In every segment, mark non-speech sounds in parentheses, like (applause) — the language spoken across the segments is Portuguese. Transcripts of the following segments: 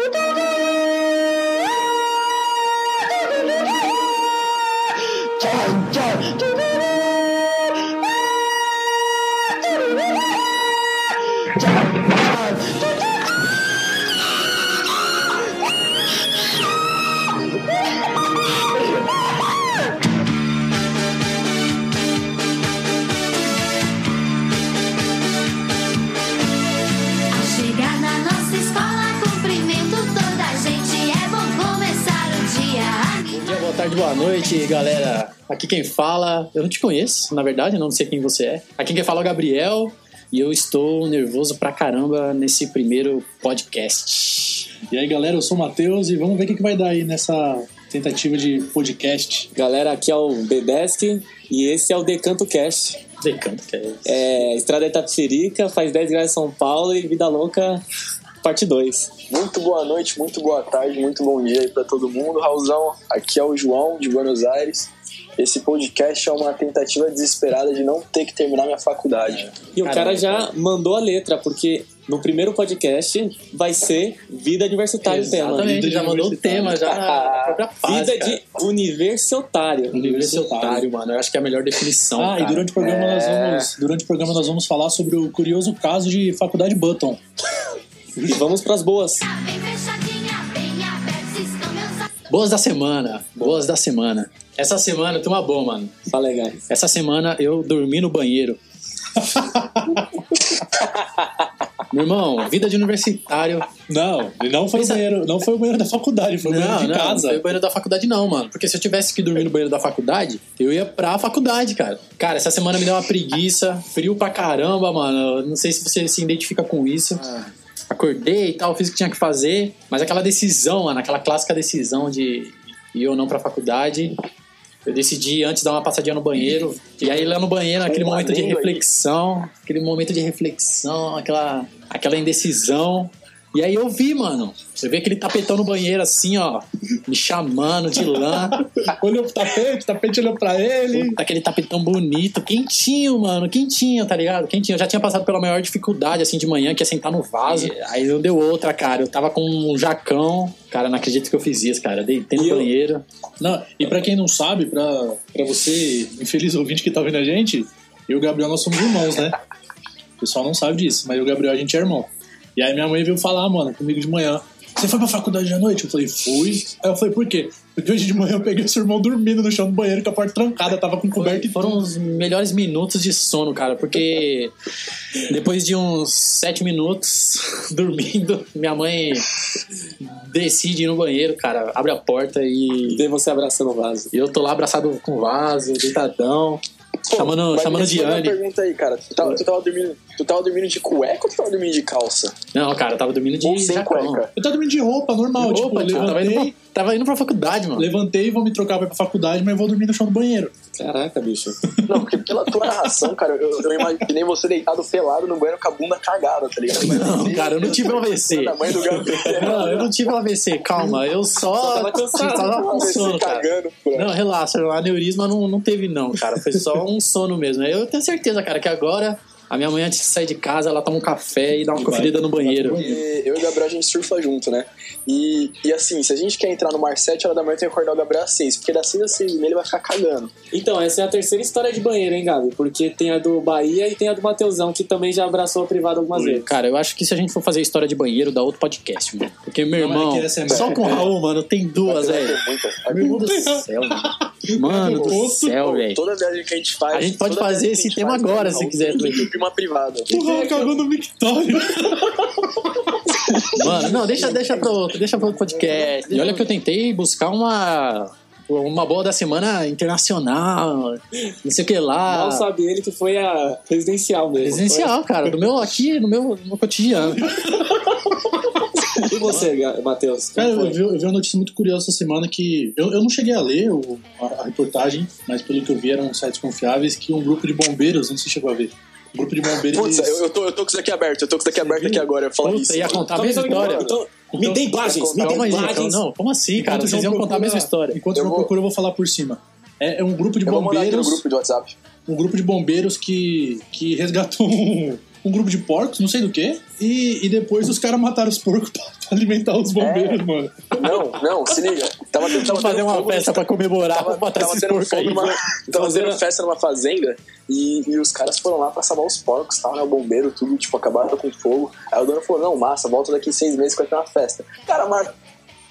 tú, tú, tú. Tarde, boa noite, galera. Aqui quem fala, eu não te conheço, na verdade, eu não sei quem você é. Aqui quem fala é o Gabriel e eu estou nervoso pra caramba nesse primeiro podcast. E aí, galera, eu sou o Matheus e vamos ver o que, que vai dar aí nessa tentativa de podcast. Galera, aqui é o Bedesk e esse é o Decanto Cast. Decanto, que é. É, Estrada Itapecerica, faz 10 graus em São Paulo e Vida Louca, parte 2. Muito boa noite, muito boa tarde, muito bom dia aí pra todo mundo. Raulzão, aqui é o João de Buenos Aires. Esse podcast é uma tentativa desesperada de não ter que terminar minha faculdade. E o Caramba, cara já mandou a letra, porque no primeiro podcast vai ser Vida Universitária o tema. Vida já mandou o tema, já na própria fase, (laughs) Vida cara. de universitário. Universitário, mano. Eu acho que é a melhor definição. Ah, e cara. durante o programa nós É. vamos. Durante o programa nós vamos falar sobre o curioso caso de faculdade Button. E vamos boas. Aberta, estão meus Boas da semana. Boas da semana. Essa semana tem uma boa, mano. Fala aí, guys. Essa semana eu dormi no banheiro. (laughs) Meu irmão, vida de universitário. Não, não foi Pensa- o banheiro, não foi o banheiro da faculdade, foi o banheiro de não, não casa. foi o banheiro da faculdade, não, mano. Porque se eu tivesse que dormir no banheiro da faculdade, eu ia pra faculdade, cara. Cara, essa semana me deu uma preguiça, frio pra caramba, mano. Eu Não sei se você se identifica com isso. Acordei e tal, fiz o que tinha que fazer, mas aquela decisão, mano, aquela clássica decisão de ir ou não pra faculdade. Eu decidi antes dar uma passadinha no banheiro. E aí lá no banheiro, aquele momento de reflexão, aquele momento de reflexão, aquela, aquela indecisão. E aí eu vi, mano. Você vê aquele tapetão no banheiro assim, ó, me chamando de lã. (laughs) Olhou pro tapete, o tapete olhou pra ele. aquele tapetão bonito, quentinho, mano, quentinho, tá ligado? Quentinho. Eu já tinha passado pela maior dificuldade, assim, de manhã, que é sentar no vaso. Aí não deu outra, cara. Eu tava com um jacão. Cara, não acredito que eu fiz isso, cara. Deitei no E eu- banheiro. Não, e pra quem não sabe, pra, pra você, infeliz ouvinte que tá ouvindo a gente, eu e o Gabriel nós somos irmãos, né? O pessoal não sabe disso, mas eu e o Gabriel a gente é irmão. E aí minha mãe veio falar, mano, comigo de manhã. Você foi pra faculdade à noite? Eu falei, fui. Aí eu falei, por quê? Porque hoje de manhã eu peguei seu irmão dormindo no chão do banheiro com a porta trancada, tava com coberta e Foram os melhores minutos de sono, cara, porque (laughs) depois de uns sete minutos (laughs) dormindo, minha mãe decide ir no banheiro, cara, abre a porta e Vê você abraçando o vaso. e eu tô lá abraçado com o vaso, deitadão, chamando, Mas chamando responde uma Diane. pergunta aí, cara. Tu tava, tu tava dormindo, tu tava dormindo de cueca ou tu tava dormindo de calça? Não, cara, eu tava dormindo de Ou sem jacão. cueca? Eu tava dormindo de roupa, normal. De roupa, tipo, tipo, tava, indo levantei, pra, tava indo pra faculdade, mano. levantei e vou me trocar pra ir pra faculdade, mas vou dormir no chão do banheiro. Caraca, bicho. Não, porque pela tua narração, cara, eu, eu imaginei você deitado pelado no banheiro com a bunda cagada, tá ligado? Mas Não, cara, eu não tive um AVC. Da mãe do Gabriel. Não, eu não tive um AVC, calma. Eu só. tava cansado. Tava com Você sono, cara. cagando, pô. Não, relaxa, o aneurisma não, não teve, não, cara. Foi só um (laughs) sono mesmo. Eu tenho certeza, cara, que agora a minha mãe, antes de sair de casa, ela toma um café e dá uma E conferida vai- no banheiro. E eu e o Gabriel, a gente surfa junto, né? E, e assim, se a gente quer entrar no mar 7 horas da manhã, tem que acordar o Gabriel às 6, porque das 6 às 6 e meia ele vai ficar cagando. Então, essa é a terceira história de banheiro, hein, Gabi? Porque tem a do Bahia e tem a do Mateusão, que também já abraçou a privada algumas vezes. Cara, eu acho que se a gente for fazer história de banheiro, dá outro podcast, mano. Porque, meu Não, é irmão, que essa é só com o Raul, mano, tem duas, velho. Meu Deus do céu, mano. Mano do céu, velho. Toda viagem que a gente faz. A gente pode fazer esse tema faz, agora, tem se quiser, uma privada. O Raul cagou no Victório. (laughs) Mano, não, deixa, deixa pro outro, deixa pro outro podcast. E olha que eu tentei buscar uma. Uma boa da semana internacional, não sei o que lá. Mal sabe ele que foi a residencial mesmo. Residencial, cara, do meu aqui, no meu, no meu cotidiano. (laughs) E você, Matheus? Cara, eu vi, eu vi uma notícia muito curiosa essa semana que. Eu, eu não cheguei a ler o- a, a reportagem, mas pelo que eu vi eram sites confiáveis que um grupo de bombeiros, não sei se chegou a ver. Um grupo de bombeiros. Putz, eu, eu, tô, eu tô com isso aqui aberto, eu tô com isso aqui aberto aqui agora, eu falar isso. ia contar a aí, mesma aí, história. então, me dê imagens, me dê imagens. então, não, como assim, cara? Enquanto o Vocês iam contar a mesma história. Enquanto Eu João vou- procura, eu vou falar por cima. É, é um grupo de Eu vou mandar aqui no bombeiros. grupo do WhatsApp. um grupo de bombeiros que, que resgatou um, um grupo de porcos, não sei do que, e, e depois os caras mataram os porcos (laughs) pra, pra alimentar os bombeiros, mano. Não, não, se liga. Tava, tava fazer uma festa pra comemorar, Tava, vamos matar tava esses porcos aí. numa, tava uma- festa numa fazenda e, e os caras foram lá pra salvar os porcos, tal, né? O bombeiro, tudo, tipo, acabaram com fogo. Aí o dono falou, não, massa, volta daqui seis meses que vai ter uma festa. Cara,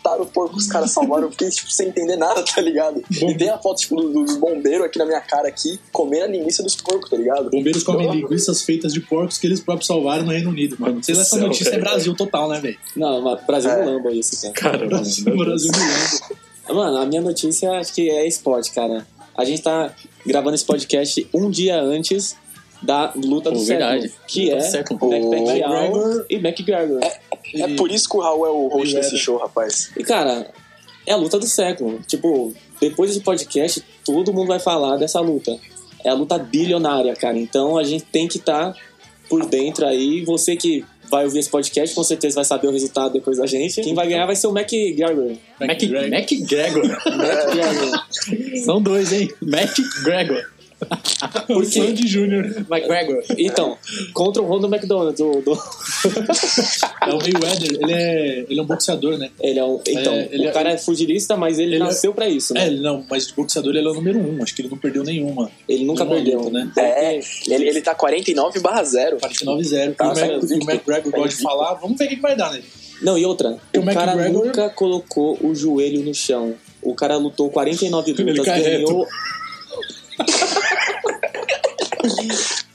mataram o porco, os caras salvaram, eu fiquei, tipo, sem entender nada, tá ligado? E tem a foto, tipo, do- dos bombeiros aqui na minha cara aqui, comendo a linguiça dos porcos, tá ligado? Bombeiros comem Eu- linguiças feitas de porcos que eles próprios salvaram no Reino Unido, mano. Sei lá, essa céu, notícia é. Brasil total, né, velho? Não, mas Brasil É. não lamba isso, cara. Cara, Brasil, Brasil me lembra. Mano, a minha notícia acho que é esporte, cara. A gente tá gravando esse podcast um dia antes da luta do Pô, século, verdade. que Luta é século. Mac O McGregor- e McGregor. É por isso que o Raul é o host E desse show, rapaz. E, cara, é a luta do século. Tipo, depois desse podcast, todo mundo vai falar dessa luta. É a luta bilionária, cara. Então a gente tem que estar por dentro aí. Você que vai ouvir esse podcast, com certeza vai saber o resultado depois da gente. Quem vai ganhar vai ser o McGregor. Mac, McGregor. McGregor. São dois, hein? (laughs) McGregor. O Sandy Júnior. McGregor. Então, contra o Ronald McDonald. Do, do- (laughs) É o Mayweather, ele é, ele é um boxeador, né? Ele é um, então, É, ele o é- cara é fugilista, mas ele, ele é- nasceu pra isso, né? É, não, mas de boxeador ele é o número um. Acho que ele não perdeu nenhuma. Ele nunca nenhuma perdeu, luta, né? É, ele, ele tá 49 barra 0. 49-0. Tá, e o, Mac, o. McGregor gosta de falar. Vamos ver o que, vai dar, né? Não, e outra, o, o cara McGregor- nunca colocou o joelho no chão. O cara lutou 49 (laughs) Ele lutas, ganhou.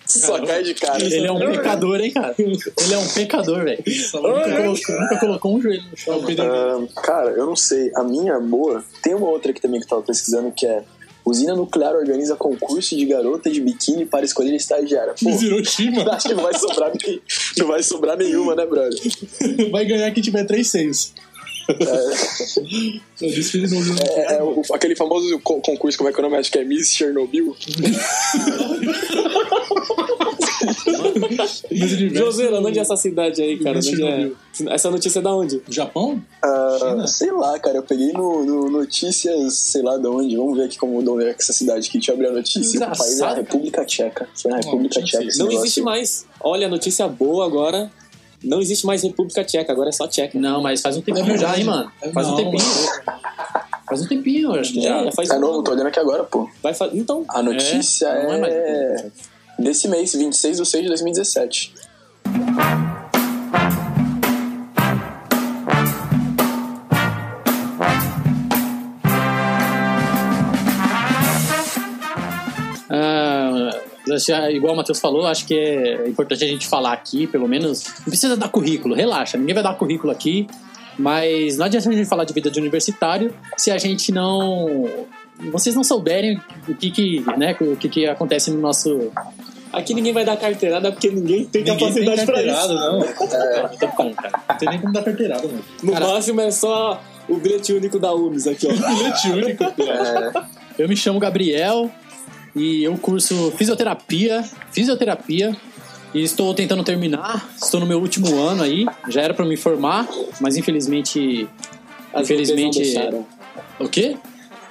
Só cai de cara. Ele é um pecador, hein, cara? Ele é um pecador, velho. Nunca colocou, nunca colocou um joelho no chão. Ahn, cara, eu não sei. A minha boa. Tem uma outra aqui também que eu tava pesquisando que é. Usina Nuclear organiza concurso de garota de biquíni para escolher estagiária. Pô, Hiroshima (laughs) acho que não vai sobrar, nem- não vai sobrar nenhuma, né, brother? vai ganhar quem tiver três seios. Que não viu. É, é o- aquele famoso co- concurso, como é que é o nome? Acho que é Miss Chernobyl. Joseira, onde é essa cidade aí, cara? É? Essa notícia é da onde? Japão? Ah, China? sei lá, cara, eu peguei no, no notícias, sei lá de onde. Vamos ver aqui como de onde é que essa cidade aqui. Deixa eu abrir a notícia. O país é a República Tcheca. Foi na República Tcheca. esse Não existe mais. Olha, notícia boa agora. Não existe mais República Tcheca, agora é só Tcheca. Não, mas faz um tempinho já, hein, mano? Faz um tempinho. Faz um tempinho, eu acho que já. É, já faz É um novo, ano. tô olhando aqui agora, pô. Vai fa... Então, A notícia É, não é mais é desse mês, 26 de 6 de 2017. Igual o Matheus falou, acho que é importante a gente falar aqui, pelo menos. Não precisa dar currículo, relaxa, ninguém vai dar currículo aqui. Mas não adianta a gente falar de vida de universitário se a gente não. Vocês não souberem o que, que, né, o que, que acontece no nosso. aqui ninguém vai dar carteirada porque ninguém tem Ninguém tem capacidade pra isso. carteirada, não. Tô falando, cara. Não tem nem como dar carteirada, mano. No Cara- máximo é só o bilhete único da UMS aqui, ó. (laughs) Bilhete único. Eu me chamo Gabriel e eu curso fisioterapia, fisioterapia e estou tentando terminar. Estou no meu último ano aí, já era para me formar, mas infelizmente, As infelizmente, DPs não deixaram. o quê?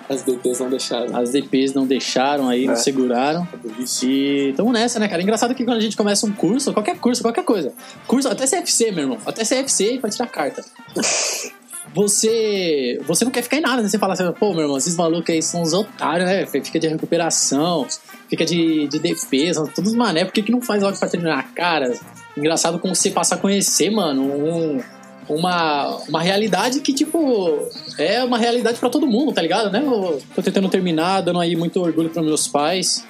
As DPs não deixaram. As DPs não deixaram aí, não É. seguraram. E estamos nessa, né, cara? Engraçado que quando a gente começa um curso, qualquer curso, qualquer coisa, curso até CFC, meu irmão, até CFC pra tirar carta. (laughs) Você, você não quer ficar em nada, né? Você fala assim, pô, meu irmão, esses malucos aí são uns otários, né? Fica de recuperação, fica de, de defesa, todos mané, por que, que não faz logo pra terminar? Cara, engraçado como você passa a conhecer, mano, um- uma, uma realidade que, tipo, é uma realidade pra todo mundo, tá ligado, né? Eu tô tentando terminar, dando aí muito orgulho pros meus pais,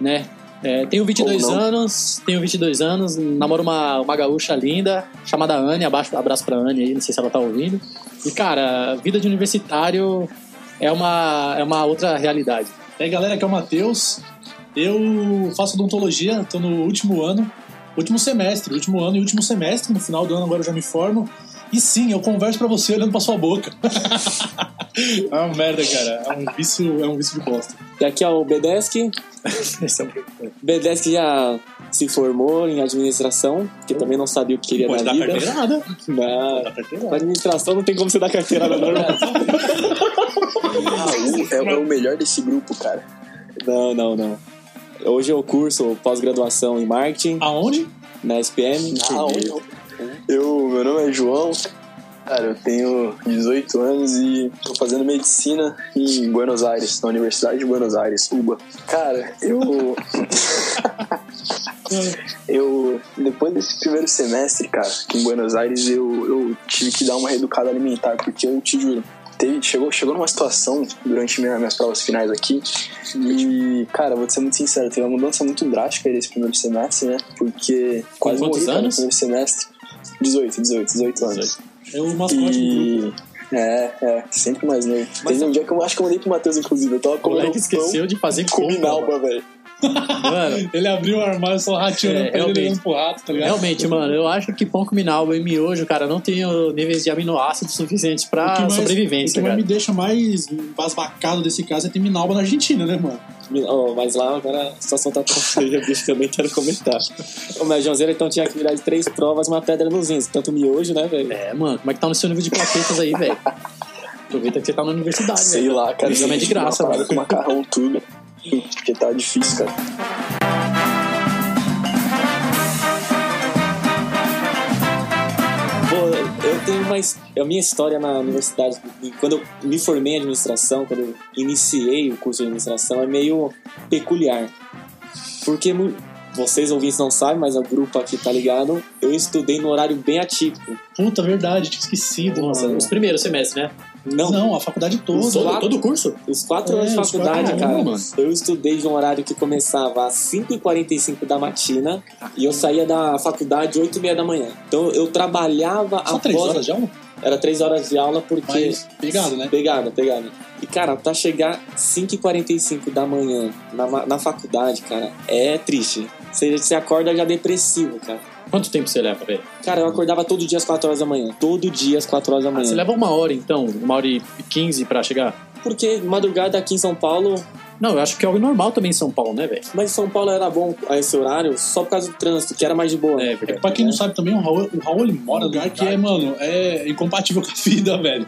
né? É, tenho 22 Ou não. anos, tenho 22 anos, namoro uma, uma gaúcha linda, chamada Anne, abaixo, abraço pra Anne aí, não sei se ela tá ouvindo. E, cara, vida de universitário é uma, é uma outra realidade. E aí, galera, aqui é o Matheus. Eu faço odontologia, tô no último ano, último semestre, último ano e último semestre. No final do ano agora eu já me formo. E sim, eu converso pra você olhando pra sua boca. (laughs) é uma merda, cara. É um vício, é um vício de bosta. E aqui é o Bedesk. (laughs) É Bedesk já se formou em administração, que também não sabia o que queria Pode dar vida. carteirada. Não, Dá carteirada. na administração não tem como você dar carteirada normal. (laughs) Raul é, é o melhor desse grupo, cara. Não, não, não. Hoje eu curso pós-graduação em marketing. Aonde? na SPM. Não, eu, eu, meu nome é João. Cara, eu tenho 18 anos e tô fazendo medicina em Buenos Aires, na Universidade de Buenos Aires, UBA. Cara, eu. (laughs) eu. Depois desse primeiro semestre, cara, aqui em Buenos Aires, eu, eu tive que dar uma reeducada alimentar, porque eu te juro. Teve, chegou, chegou numa situação durante minha, minhas provas finais aqui e, cara, vou ser muito sincero, teve uma mudança muito drástica aí nesse primeiro semestre, né? Porque quase quantos morri cara, no anos? primeiro semestre. 18, 18, 18 anos. É o mascote do grupo. E. É, é, sempre mais novo. Teve um dia que eu acho que eu mandei pro Matheus, inclusive. Eu tava O comendo moleque um esqueceu de fazer pão com compra, minalba, velho. Mano, Ele abriu o armário só rateando É, ele pro rato, tá ligado? realmente, mano, eu acho que pão com minalba e miojo, cara, não tem o níveis de aminoácidos suficientes O que pra mais- O sobrevivência, que mais cara. me deixa mais embasbacado desse caso é ter Minalba na Argentina, né, mano? Oh, mas lá agora a situação tá tão (laughs) feia, bicho, que eu nem quero comentar. Ô, mas Joãozeiro então tinha que virar de três provas uma pedra nos rins. Tanto miojo, né, velho? É, mano, como é que tá no seu nível de plaquetas aí, velho? Aproveita que você tá na universidade, Sei velho. lá, cara. O exame é de graça, mano. com macarrão, tudo. Porque tá difícil, cara. Pô, eu tenho uma. his- A minha história na universidade, quando eu me formei em administração, quando eu iniciei o curso de administração, é meio peculiar. Porque vocês ouvintes não sabem, mas o grupo aqui tá ligado, eu estudei no horário bem atípico. Puta, verdade, tinha esquecido, Nossa, os primeiros semestres, né? Não, Não, a faculdade toda. Quatro- todo o curso? Os quatro É, anos de faculdade, quatro cara, anos, eu estudei de um horário que começava às 5h45 da matina e eu saía da faculdade às 8h30 da manhã. Então eu trabalhava Só após... três horas de aula? Era três horas de aula porque... Mas pegado, né? Pegada, pegada. E, cara, pra chegar 5h45 da manhã na, na faculdade, cara, é triste. Você, você acorda já depressivo, cara. Quanto tempo você leva, velho? Cara, eu acordava todo dia às 4 horas da manhã. Todo dia às 4 horas da Ah, manhã. você leva uma hora, então? Uma hora e quinze pra chegar? Porque madrugada aqui em São Paulo Não, eu acho que é algo normal também em São Paulo, né, velho? Mas São Paulo era bom a esse horário só por causa do trânsito, que era mais de boa. É verdade. Pra quem não sabe também, o Raul, o Raul ele mora num lugar que é, mano, é incompatível (laughs) com a vida, velho.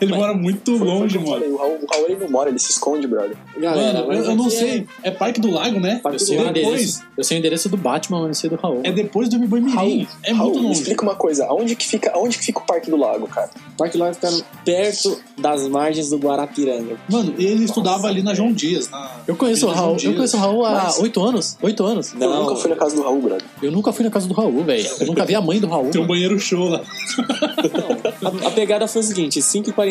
(laughs) Ele mora muito longe, Foi que eu mano. falei, O Raul, o Raul ele não mora, ele se esconde, brother. Galera, Mano, eu, eu não aqui sei. É Parque do Lago, né? Parque Eu do sei, o Lago. Depois, endereço, eu sei o endereço do Batman, mas não sei do Raul. é depois do Raul, Mirim. É Raul, muito me longe. explica uma coisa, aonde que fica, aonde que fica o Parque do Lago, cara? O Parque do Lago fica perto das margens do Guarapiranga. Mano, ele estudava ali na João Dias. Na Eu conheço o Raul, eu conheço o Raul há Mas- oito anos. Oito anos. Eu Não. nunca fui na casa do Raul, brother. Eu nunca fui na casa do Raul, velho. Eu nunca vi a mãe do Raul. Tem um banheiro show lá. A, a pegada foi o seguinte: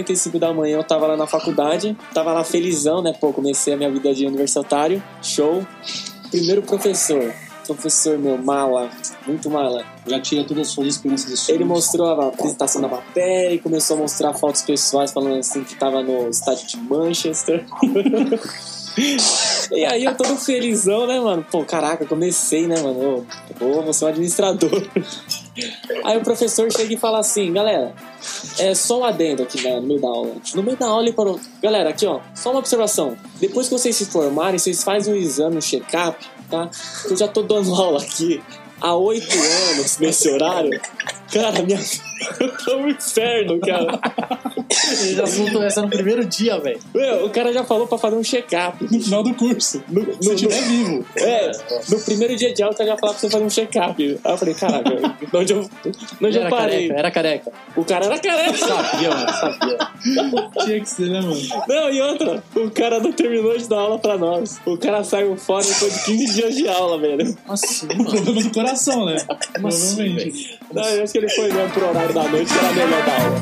5h45 da manhã eu tava lá na faculdade, tava lá felizão, né? Pô, comecei a minha vida de universitário, show. Primeiro professor, professor meu, mala, muito mala. Já tira todas as suas esperanças e sonhos. Ele mostrou a apresentação da matéria e começou a mostrar fotos pessoais, falando assim que tava no estádio de Manchester. (laughs) e aí eu todo felizão, né, mano? Pô, caraca, comecei, né, mano? Pô, vou ser um administrador. Aí o professor chega e fala assim, galera, é só um adendo aqui né, no meio da aula. No meio da aula ele parou. Galera, aqui ó, só uma observação. Depois que vocês se formarem, vocês fazem um exame, um check-up, tá? Eu já tô dando (laughs) aula aqui há oito anos nesse horário. Cara, minha. (laughs) Eu tô no inferno, cara. Ele já soltou essa no primeiro dia, velho. O cara já falou pra fazer um check-up. No final do curso. No, Se no, estiver vivo. é, no primeiro dia de aula, o cara já falou pra você fazer um check-up. Aí eu falei, caraca, de onde eu, de onde eu Era parei? careca, era careca. O cara era careca. Sabia, mano, sabia. Tinha que ser, né, mano? Não, e outra, o cara não terminou de dar aula pra nós. O cara saiu fora depois de 15 dias de aula, velho. Nossa, mano. Problema do coração, né? Como assim, Provavelmente. Não, eu acho que ele foi olhando pro horário da noite era melhor da aula.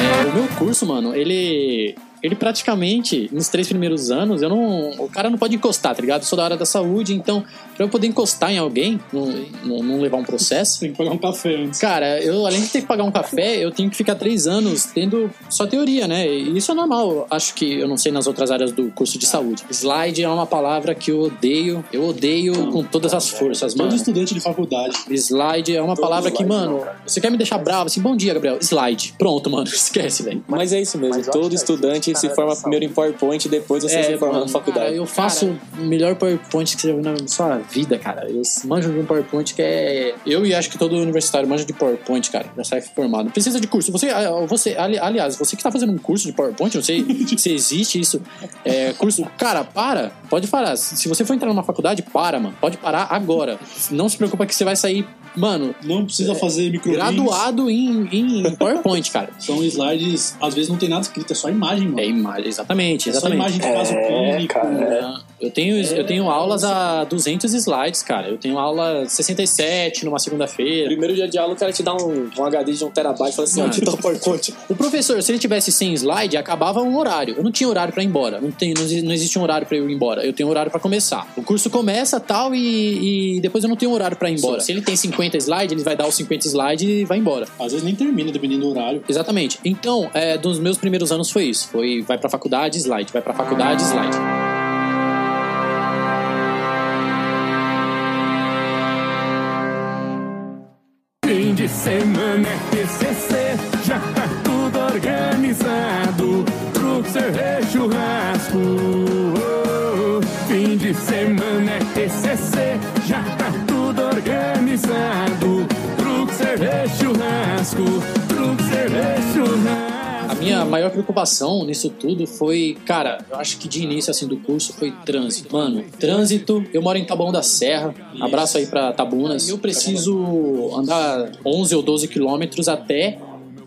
É, o meu curso, mano, ele. Ele praticamente, nos três primeiros anos, eu não. O cara não pode encostar, tá ligado? Eu sou da área da saúde, então, pra eu poder encostar em alguém, não, não, não levar um processo. (laughs) Tem que pagar um café antes. Cara, eu além de ter que pagar um café, eu tenho que ficar três anos tendo só teoria, né? E isso é normal. Acho que eu não sei nas outras áreas do curso de saúde. Slide é uma palavra que eu odeio. Eu odeio com todas as forças, Todo mano. estudante de faculdade. Slide é uma Todo palavra que, mano, não, você quer me deixar bravo assim? Bom dia, Gabriel. Slide. Pronto, mano. (laughs) Esquece, velho. Mas é isso mesmo, todo é estudante que se forma primeiro em PowerPoint e depois você se forma É, mano, na faculdade. cara, eu faço o melhor PowerPoint que você já viu na sua vida, cara. Eu manjo de um PowerPoint que é. Eu e acho que todo universitário manja de PowerPoint, cara. Já sai formado. Não Precisa de curso. Você, você ali- aliás, você que tá fazendo um curso de PowerPoint, não sei (laughs) se existe isso. É, curso. Cara, para. Pode parar. Se se você for entrar numa faculdade, para, mano. Pode parar agora. Não se preocupa que você vai sair, mano, Não precisa fazer micro graduado em, em (laughs) PowerPoint, cara. São slides, às vezes não tem nada escrito, é só imagem, mano. É imagem, exatamente, É só exatamente. imagem de caso É, clínico. cara, Eu tenho, eu tenho aulas a 200 slides, cara. Eu tenho aula 67 numa segunda-feira. Primeiro dia de aula, o cara te dá um, um HD de um terabyte e fala assim, ó, te dá um PowerPoint. O professor, se ele tivesse 100 slide, acabava um horário. Eu não tinha horário pra ir embora. Não, tem, não, não existe um horário pra eu ir embora. Eu tenho horário pra começar. O curso começa tal e, e depois eu não tenho horário pra ir embora. Se ele tem 50 slides, ele vai dar os 50 slides e vai embora. Às vezes nem termina, dependendo do horário. Exatamente. Então, é, dos meus primeiros anos foi isso. Foi vai pra faculdade, slide. Vai pra faculdade, slide. Semana é TCC, maior preocupação nisso tudo foi, cara, eu acho que de início assim do curso foi trânsito. Mano, trânsito, eu moro em Taboão da Serra. Abraço aí pra Tabunas. Eu preciso andar 11 ou 12 quilômetros até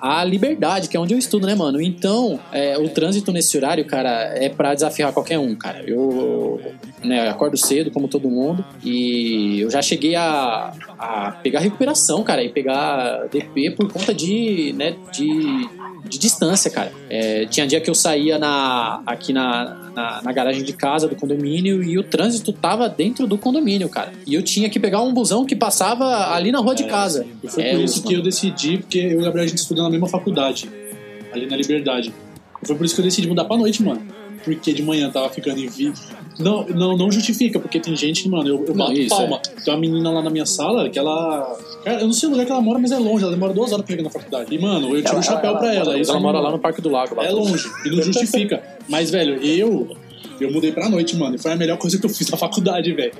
a Liberdade, que é onde eu estudo, né, mano? Então, é, o trânsito nesse horário, cara, é pra desafiar qualquer um, cara. Eu né, acordo cedo, como todo mundo, e eu já cheguei a, a pegar recuperação, cara, e pegar DP por conta de, né, de, de distância, cara. É, tinha dia que eu saía na, aqui na, na, na garagem de casa do condomínio e o trânsito tava dentro do condomínio, cara. E eu tinha que pegar um busão que passava ali na rua de casa. E foi É, por isso que eu decidi, porque eu e o Gabriel a gente estudou na mesma faculdade, ali na Liberdade. E foi por isso que eu decidi mudar pra noite, mano. Porque de manhã tava ficando em vídeo. Não, não, não justifica, porque tem gente, mano, eu, eu Não, bato isso, palma. Tem uma menina lá na minha sala que ela. Cara, eu não sei o lugar que ela mora, mas é longe. Ela demora duas horas pra chegar na faculdade. E, mano, eu tiro Ela- o chapéu ela- pra ela ela. mora- isso Ela me- mora lá no Parque do Lago. Lá É longe, e não justifica. Mas, velho, eu. Eu mudei pra noite, mano. E foi a melhor coisa que eu fiz na faculdade, velho.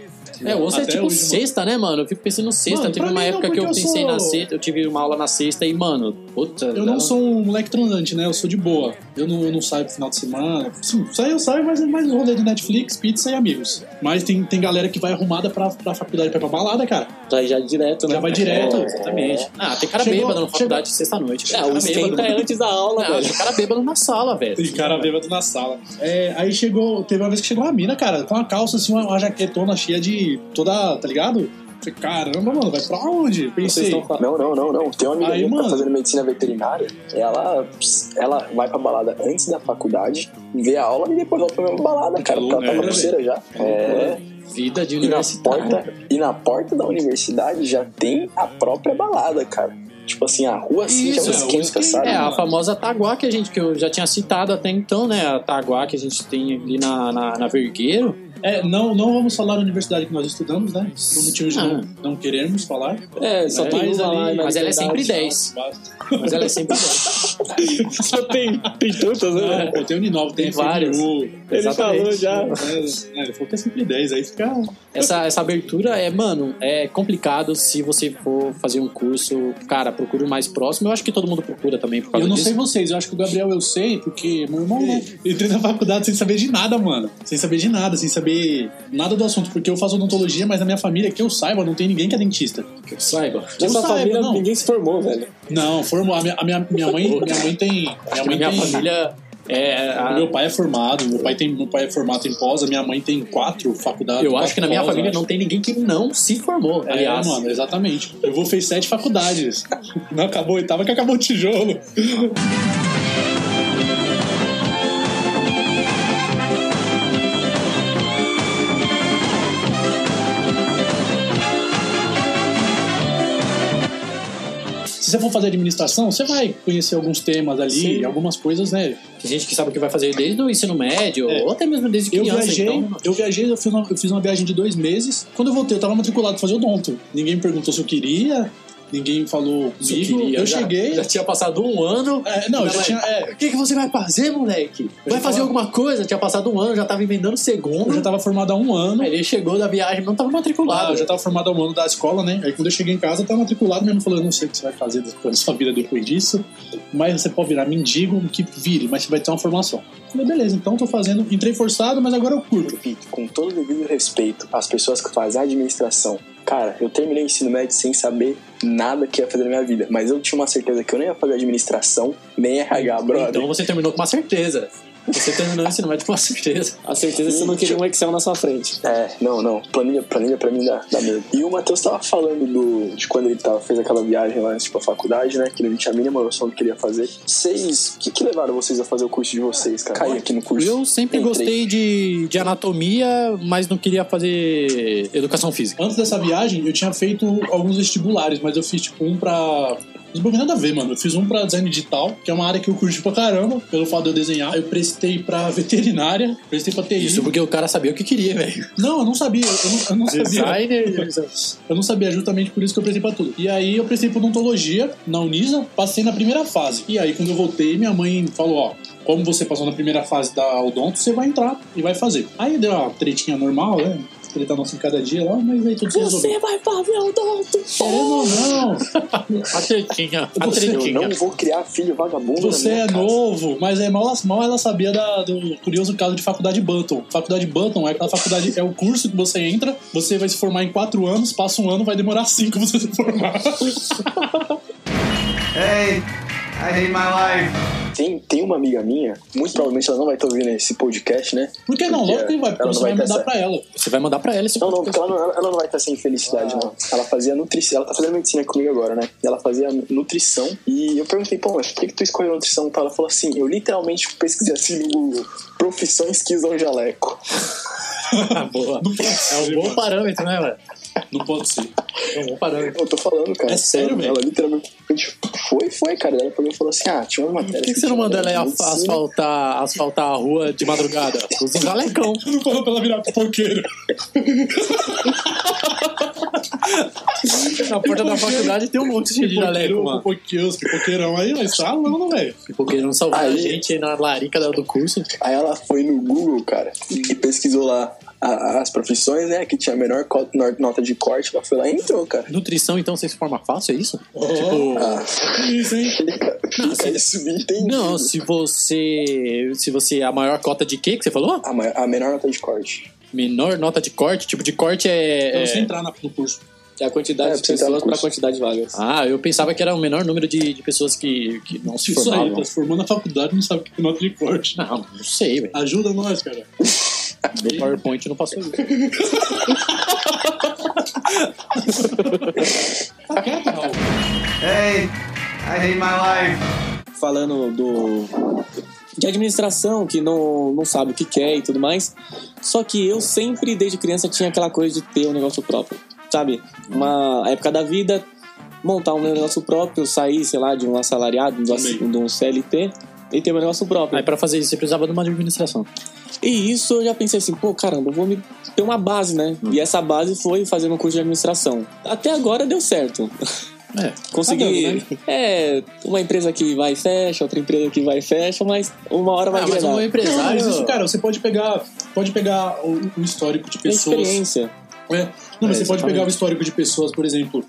É, você é tipo hoje, mano. sexta, né, mano? Eu fico pensando sexta. Mano, Teve uma mim não, época que eu eu pensei sou- na sexta, eu tive uma aula na sexta e, mano, puta. Eu não sou um moleque transante, né? Eu sou de boa. Eu não, eu não saio pro final de semana. Sim, saio eu saio, mas é mais rolê de Netflix, pizza e amigos. Mas tem, tem galera que vai arrumada pra, pra faculdade, pra ir pra balada, cara. Já, já direto, né? Já vai direto. Exatamente. Ah, tem cara Chegou- bêbado na faculdade sexta-noite. É, o esquenta é antes da aula, Não, velho. tem (laughs) cara bêbado na sala, velho. Tem cara bêbado na sala. É, aí chegou, teve uma vez que chegou uma mina, cara, com uma calça assim, uma, uma jaquetona cheia de toda, tá ligado? Falei, caramba, mano, vai pra onde? Pensei. estão. Não, não, não, não. Tem uma amiga Aí, minha que tá mano. fazendo medicina veterinária. Ela, ela vai pra balada antes da faculdade, vê a aula e depois volta pra balada, cara. Porque ela tá na pulseira já. É. Vida de E na, porta, e na porta da universidade já tem a própria balada, cara. Tipo assim, a rua assim Isso, já é, esquenta, esquenta. sabe? É, a famosa Taguá que a gente, que eu já tinha citado até então, né? A Taguá que a gente tem ali na, na, na Vergueiro. É, não, não vamos falar da universidade que nós estudamos, né? Por motivos de não, não queremos falar. É, só É, tem mas uma ali- Mas ela é sempre 10. Mas ela é sempre 10. (laughs) (laughs) Só tem, tem tantas, né? Pô, tem Uninove, tem, Tem várias. FMU. Ele Exatamente. falou já. É, é, ele falou que é sempre 10, aí fica. Essa, essa abertura é, mano, é complicado se você for fazer um curso. Cara, procure o mais próximo. Eu acho que todo mundo procura também por causa Eu não disso. sei vocês, eu acho que o Gabriel eu sei, porque meu irmão, né? Entrei na faculdade sem saber de nada, mano. Sem saber de nada, sem saber nada do assunto. Porque eu faço odontologia, mas na minha família, que eu saiba, não tem ninguém que é dentista. Que eu saiba. Que eu Nessa saiba, família não. ninguém se formou, velho. Não, formou. A minha, a minha, minha mãe, minha mãe tem. Minha mãe minha tem. família é. a- Meu pai é formado, meu pai, tem, meu pai é formado em pós, a minha mãe tem quatro faculdades. eu quatro acho que na minha pós, família não tem ninguém que não se formou. É, aliás, mano, exatamente. Eu vou fez sete faculdades. Não acabou a oitava que acabou o tijolo. Você for fazer administração, você vai conhecer alguns temas ali, Sim. algumas coisas, né? tem gente que sabe o que vai fazer desde o ensino médio, É. ou até mesmo desde Eu criança. viajei, então, eu viajei, eu fiz, uma, eu fiz uma viagem de dois meses. Quando eu voltei, eu tava matriculado pra fazer odonto. Ninguém me perguntou se eu queria. Ninguém falou comigo. queria, eu já- cheguei. Já tinha passado um ano. É, não, eu já tinha. é, O que, que você vai fazer, moleque? Vai fazer tava- alguma coisa? Tinha passado um ano, já tava emendando o segundo. eu já tava formado há um ano. Aí ele chegou da viagem, não tava Ah, matriculado. eu já tava formado há um ano da escola, né? Aí quando eu cheguei em casa, eu tava matriculado, minha mãe falou, eu não sei o que você vai fazer da sua vida depois disso, mas você pode virar mendigo, que vire, mas você vai ter uma formação. Eu falei, beleza, então tô fazendo, entrei forçado, mas agora eu curto. Repito, com todo o devido respeito às pessoas que fazem administração, cara, eu terminei o ensino médio sem saber nada que ia fazer na minha vida, mas eu tinha uma certeza que eu nem ia fazer administração, nem RH, brother. Então você terminou com uma certeza. Você terminou o ensino médio com uma certeza. A certeza é que você não queria um Excel na sua frente. É, não, não. Planilha, planilha pra mim dá, dá medo. E o Matheus tava falando do, de quando ele tava, fez aquela viagem lá, tipo, a faculdade, né? Que ele não tinha a mínima noção do que ele ia fazer. Vocês, o que, que levaram vocês a fazer o curso de vocês, cara? Caí aqui no curso. Eu sempre Entrei. gostei de, de anatomia, mas não queria fazer educação física. Antes dessa viagem, eu tinha feito alguns vestibulares, mas eu fiz tipo um pra. Não tem nada a ver, mano. Eu fiz um pra design digital, que é uma área que eu curti pra caramba, pelo fato de eu desenhar. Eu prestei pra (laughs) veterinária, prestei pra TI. Isso porque o cara sabia o que queria, velho. Não, eu não sabia. Eu não, eu não sabia. Designer. (laughs) Eu não sabia, justamente por isso que eu prestei pra tudo. E aí eu prestei pra odontologia na Unisa, passei na primeira fase. E aí quando eu voltei, minha mãe falou, ó, como você passou na primeira fase da odonto, você vai entrar e vai fazer. Aí deu uma tretinha normal, né? Treta nossa em cada dia lá, mas aí tudo resolveu. vai fazer odonto! Querendo ou não, (laughs) A tretinha. A Você- Eu tretinha. não vou criar filho vagabundo na você minha é casa. novo, mas é mal, mal ela sabia da- do curioso caso de faculdade Button. Faculdade Button é aquela faculdade, é o curso que você entra, você vai se formar em quatro anos, passa um ano, vai demorar cinco pra você se formar. Hey, I hate my life. Tem, tem uma amiga minha, muito provavelmente ela não vai estar ouvindo esse podcast, né? Por que não? Porque Logo que vai, porque ela não você vai mandar essa- pra ela. Você vai mandar pra ela esse Não, não, porque podcast. ela não, ela não vai estar sem felicidade, não. Ela fazia nutrição, ela tá fazendo medicina comigo agora, né? E ela fazia nutrição. E eu perguntei, pô, mas por que, que tu escolheu nutrição? Ela falou assim: eu literalmente pesquisei assim no Google: profissões que usam jaleco. Ah, (laughs) boa. É um bom parâmetro, né, velho? Não pode ser. É um bom parâmetro. Eu tô falando, cara. É sério, velho? Ela literalmente foi, foi, cara. Ela pegou e falou assim: ah, tinha uma matéria. Por que, que você não manda ela ir af- asfaltar, asfaltar a rua de madrugada? Usa um jalecão. (laughs) Não falou pra ela virar pipoqueiro. Na porta da faculdade tem um monte de jaleco, mano. Pipoqueiro, os pipoqueirão aí, mas tá falando, velho. Porque não salvar a Aí- gente aí na larica do curso. Aí ela foi no Google, cara, e pesquisou lá a- as profissões, né? Que tinha a menor nota de corte. Ela foi lá e entrou, cara. Nutrição, então, você se forma fácil, é isso? Oh, Tipo, Ah, isso, hein? (laughs) fica, fica isso subentendido. não, se você. Se você. A maior cota de quê que você falou? A, ma- a menor nota de corte. Menor nota de corte? Tipo, de corte é. Pra é- você entrar na- no curso. É a quantidade É, de entrar pessoas pra curso. quantidade de vagas. Ah, eu pensava que era o menor número de, de pessoas que, que não se Isso aí, formavam. tá se formando na faculdade não sabe o que é nota de corte. Não, não sei, velho. Ajuda nós, cara. (laughs) Meu PowerPoint não passou isso. Tá quieto, Raul. Hey, I hate my life. falando do de administração que não, não sabe o que quer e tudo mais. Só que eu sempre, desde criança, tinha aquela coisa de ter um negócio próprio, sabe? Uma época da vida, montar um negócio próprio, sair, sei lá, de um assalariado, de um- de um CLT e ter um negócio próprio. Aí pra fazer isso você precisava de uma administração. E isso eu já pensei assim, pô, caramba, eu vou me ter uma base, né? E essa base foi fazendo um curso de administração. Até agora deu certo. (laughs) É. Consegui. Tá dando, É, uma empresa que vai e fecha, outra empresa que vai e fecha, mas uma hora vai Ah, mas um Não, empresário. mas isso, cara, você pode pegar, pode pegar o, o histórico de Tem pessoas. experiência. É. Não, mas É, você pode exatamente. pegar o histórico de pessoas, por exemplo,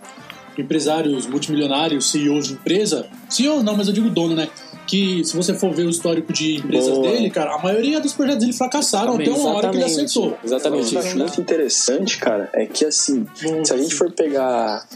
empresários multimilionários, CEOs de empresa. CEO não, mas eu digo dono, né? Que se você for ver o histórico de empresas Boa. dele, cara, a maioria dos projetos dele fracassaram até uma hora que ele Exatamente. acertou. Exatamente O que eu acho muito interessante, cara, é que assim, se a gente for pegar.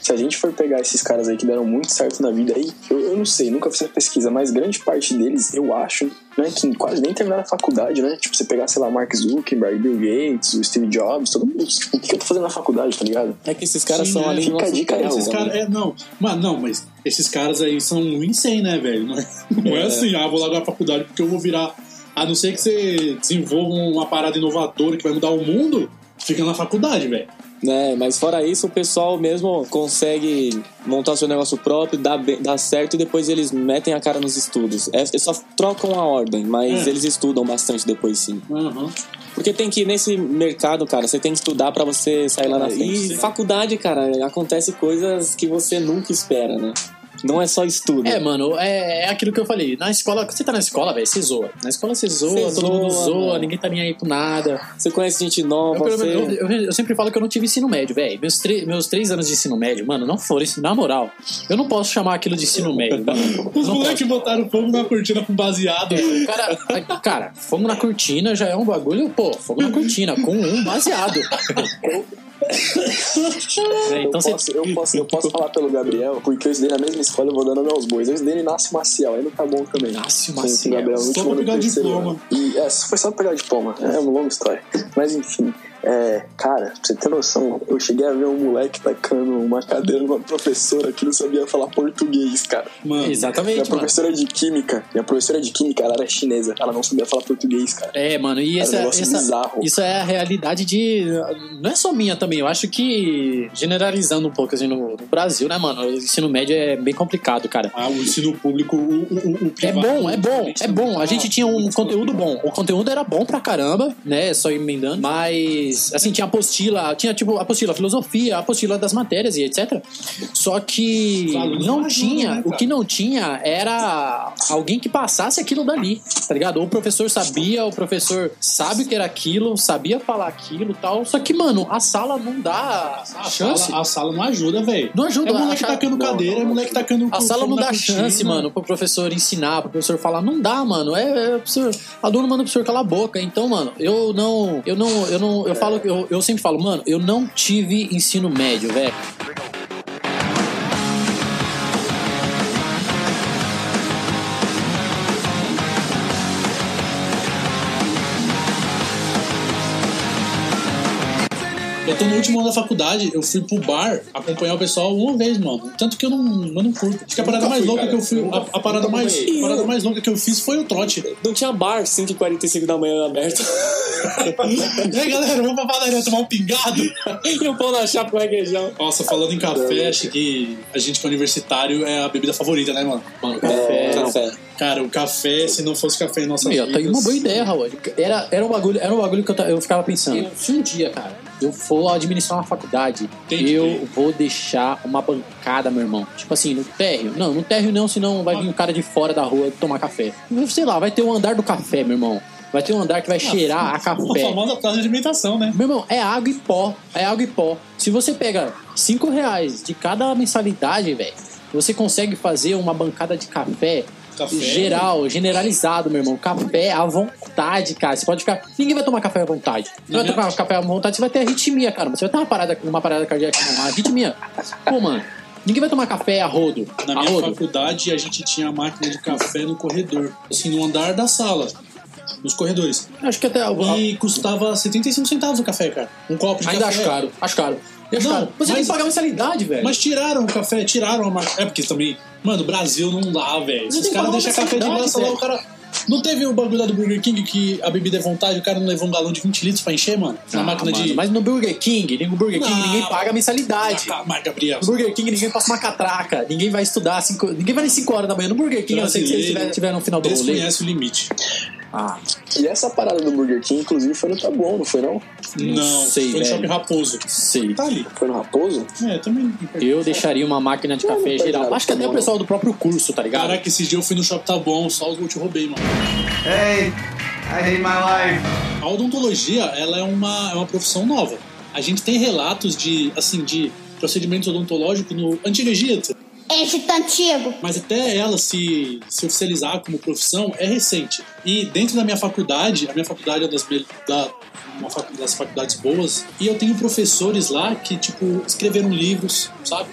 Se a gente for pegar esses caras aí que deram muito certo na vida aí, eu, eu não sei, nunca fiz a pesquisa, mas grande parte deles, eu acho, né, que quase nem terminaram a faculdade, né? Tipo, você pegar, sei lá, Mark Zuckerberg, Bill Gates, o Steve Jobs, todo mundo, tipo, o que eu tô fazendo na faculdade, tá ligado? É que esses caras Sim, são é. ali Fica a dica Esses caras, é, não, mas não, mas esses caras aí são insane, né, velho? Não é, não é assim, ah, vou largar a faculdade porque eu vou virar. A não ser que você desenvolva uma parada inovadora que vai mudar o mundo, fica na faculdade, velho. Né? Mas fora isso, o pessoal mesmo consegue montar seu negócio próprio, dá, dá certo e depois eles metem a cara nos estudos. É, eles só trocam a ordem, mas É. eles estudam bastante depois sim. Aham. Porque tem que, nesse mercado, cara, você tem que estudar pra você sair lá na frente. E faculdade, cara, acontece coisas que você nunca espera, né? Não é só estudo. É, mano, é, é aquilo que eu falei. Na escola, quando você tá na escola, velho, você zoa. Na escola você zoa, Você todo mundo zoa, zoa, mano. ninguém tá nem aí com nada. Você conhece gente nova, Eu, você... eu- eu- eu sempre falo que eu não tive ensino médio, velho. Meus, meus três anos de ensino médio, mano, não foram isso. Na moral, eu não posso chamar aquilo de ensino médio, (laughs) mano. Os moleques botaram fogo na cortina com baseado. posso. Cara, cara, fogo na cortina já é um bagulho, pô, fogo na cortina, com um baseado. (laughs) É, Eu, então você. posso, eu, posso, eu posso (laughs) falar pelo Gabriel, porque eu estudei na mesma escola, eu vou dando meus bois. Eu estudei em Inácio Maciel, aí não tá bom também. Inácio Maciel. Gabriel, no Só pra pegar diploma. E, é, foi só pra pegar diploma. É uma longa história. Mas enfim, é, cara, pra você ter noção, eu cheguei a ver um moleque tacando uma cadeira numa professora que não sabia falar português, cara. Mano, Minha Exatamente, mano. professora de química, minha professora de química, ela era chinesa, ela não sabia falar português, cara. É, mano, e um essa, bizarro. isso é a realidade de. Não é só minha também, eu acho que, generalizando um pouco assim, no, no Brasil, né, mano? O ensino médio é bem complicado, cara. ah, o ensino público, o, o, o, o É privado, bom, é bom, realmente é bom. A gente tinha um conteúdo bom. O conteúdo era bom pra caramba, né? Só emendando. Mas, assim, tinha apostila, tinha tipo apostila filosofia, apostila das matérias e etc. Só que não tinha, né, o que não tinha era alguém que passasse aquilo dali, tá ligado? Ou o professor sabia, o professor sabe o que era aquilo, sabia falar aquilo e tal. Só que, mano, a sala não dá A chance. sala, a sala não ajuda, velho. Não ajuda, É moleque a- tacando não, cadeira, é não, moleque tacando A sala não dá cortina. chance, mano, pro professor ensinar, pro professor falar. Não dá, mano. É, é professor, aluno manda o professor calar a boca. Então, mano, eu não. Eu não. Eu não. Eu falo. Eu, eu sempre falo, mano, eu não tive ensino médio, velho. Tô no último ano da faculdade, eu fui pro bar acompanhar o pessoal uma vez, mano. Tanto que eu não, eu não curto. Acho que a parada mais louca cara. que eu fui. A, a parada mais, a parada mais louca que eu fiz foi o trote. Não tinha bar 5h45 da manhã aberto. (laughs) E aí, galera, vamos pra padaria tomar um pingado? e o pão na chapa com requeijão. Nossa, falando em café, acho que a gente que é universitário é a bebida favorita, né, mano? Mano, café. Café. Cara, o café, se não fosse café em nossas Meu, tá aí uma boa ideia, Raul. Era, era, um bagulho, era um bagulho que eu, eu ficava pensando. Se um dia, cara, eu for administrar uma faculdade, que eu vou deixar uma bancada, meu irmão. Tipo assim, no térreo. Não, no térreo não, senão vai vir um cara de fora da rua tomar café. Sei lá, vai ter um andar do café, meu irmão. Vai ter um andar que vai cheirar (laughs) a café. famosa praça de alimentação, né? Meu irmão, é água e pó. É água e pó. Se você pega 5 reais de cada mensalidade, velho, você consegue fazer uma bancada de café, Café? geral, generalizado, meu irmão. Café à vontade, cara. Você pode ficar. Ninguém vai tomar café à vontade. Você vai Uhum. tomar café à vontade, você vai ter arritmia, cara. Você vai ter uma parada, uma parada cardíaca, uma arritmia. Pô, mano. Ninguém vai tomar café a rodo. Na minha rodo. faculdade, a gente tinha a máquina de café no corredor. Assim, no andar da sala. Nos corredores. Acho que até. E custava 75 centavos o café, cara. Um copo de Ainda café. acho caro. Acho caro. Não, caro. Você tem mas- que pagar mensalidade, velho. Mas tiraram o café, tiraram a marca. É porque também, mano, Brasil não dá, velho. Os caras deixam café de graça lá, o cara. Não teve o bagulho lá do Burger King que a bebida é vontade, o cara não levou um galão de 20 litros pra encher, mano? Na Ah, máquina mano, de. Mas no Burger King, no Burger King Não. ninguém paga mensalidade. Ah, mas, Gabriel. No Burger King ninguém passa uma catraca, ninguém vai estudar, cinco, ninguém vai nem 5 horas da manhã. No Burger King, eu sei que se Brasileiro estiver tiver no final do rolê. Desconhece o limite. Ah, E essa parada do Burger King, inclusive, foi no Tabuão, não foi não? Não, sei, foi no. Shopping Raposo. sei. Tá ali. Foi no Raposo? É, também. Eu deixaria uma máquina de Não, café não geral. Acho que até o pessoal do próprio curso, tá ligado? Caraca, esse dia eu fui no shopping, tá bom, só os eu te roubei, mano. Hey, I hate my life. A odontologia, ela é uma, é uma profissão nova. A gente tem relatos de, assim, de procedimentos odontológicos no Antigo Egito, Egito Antigo. mas até ela se, se oficializar como profissão é recente. E dentro da minha faculdade, a minha faculdade é das, da, uma das faculdades boas, e eu tenho professores lá que, tipo, escreveram livros, sabe?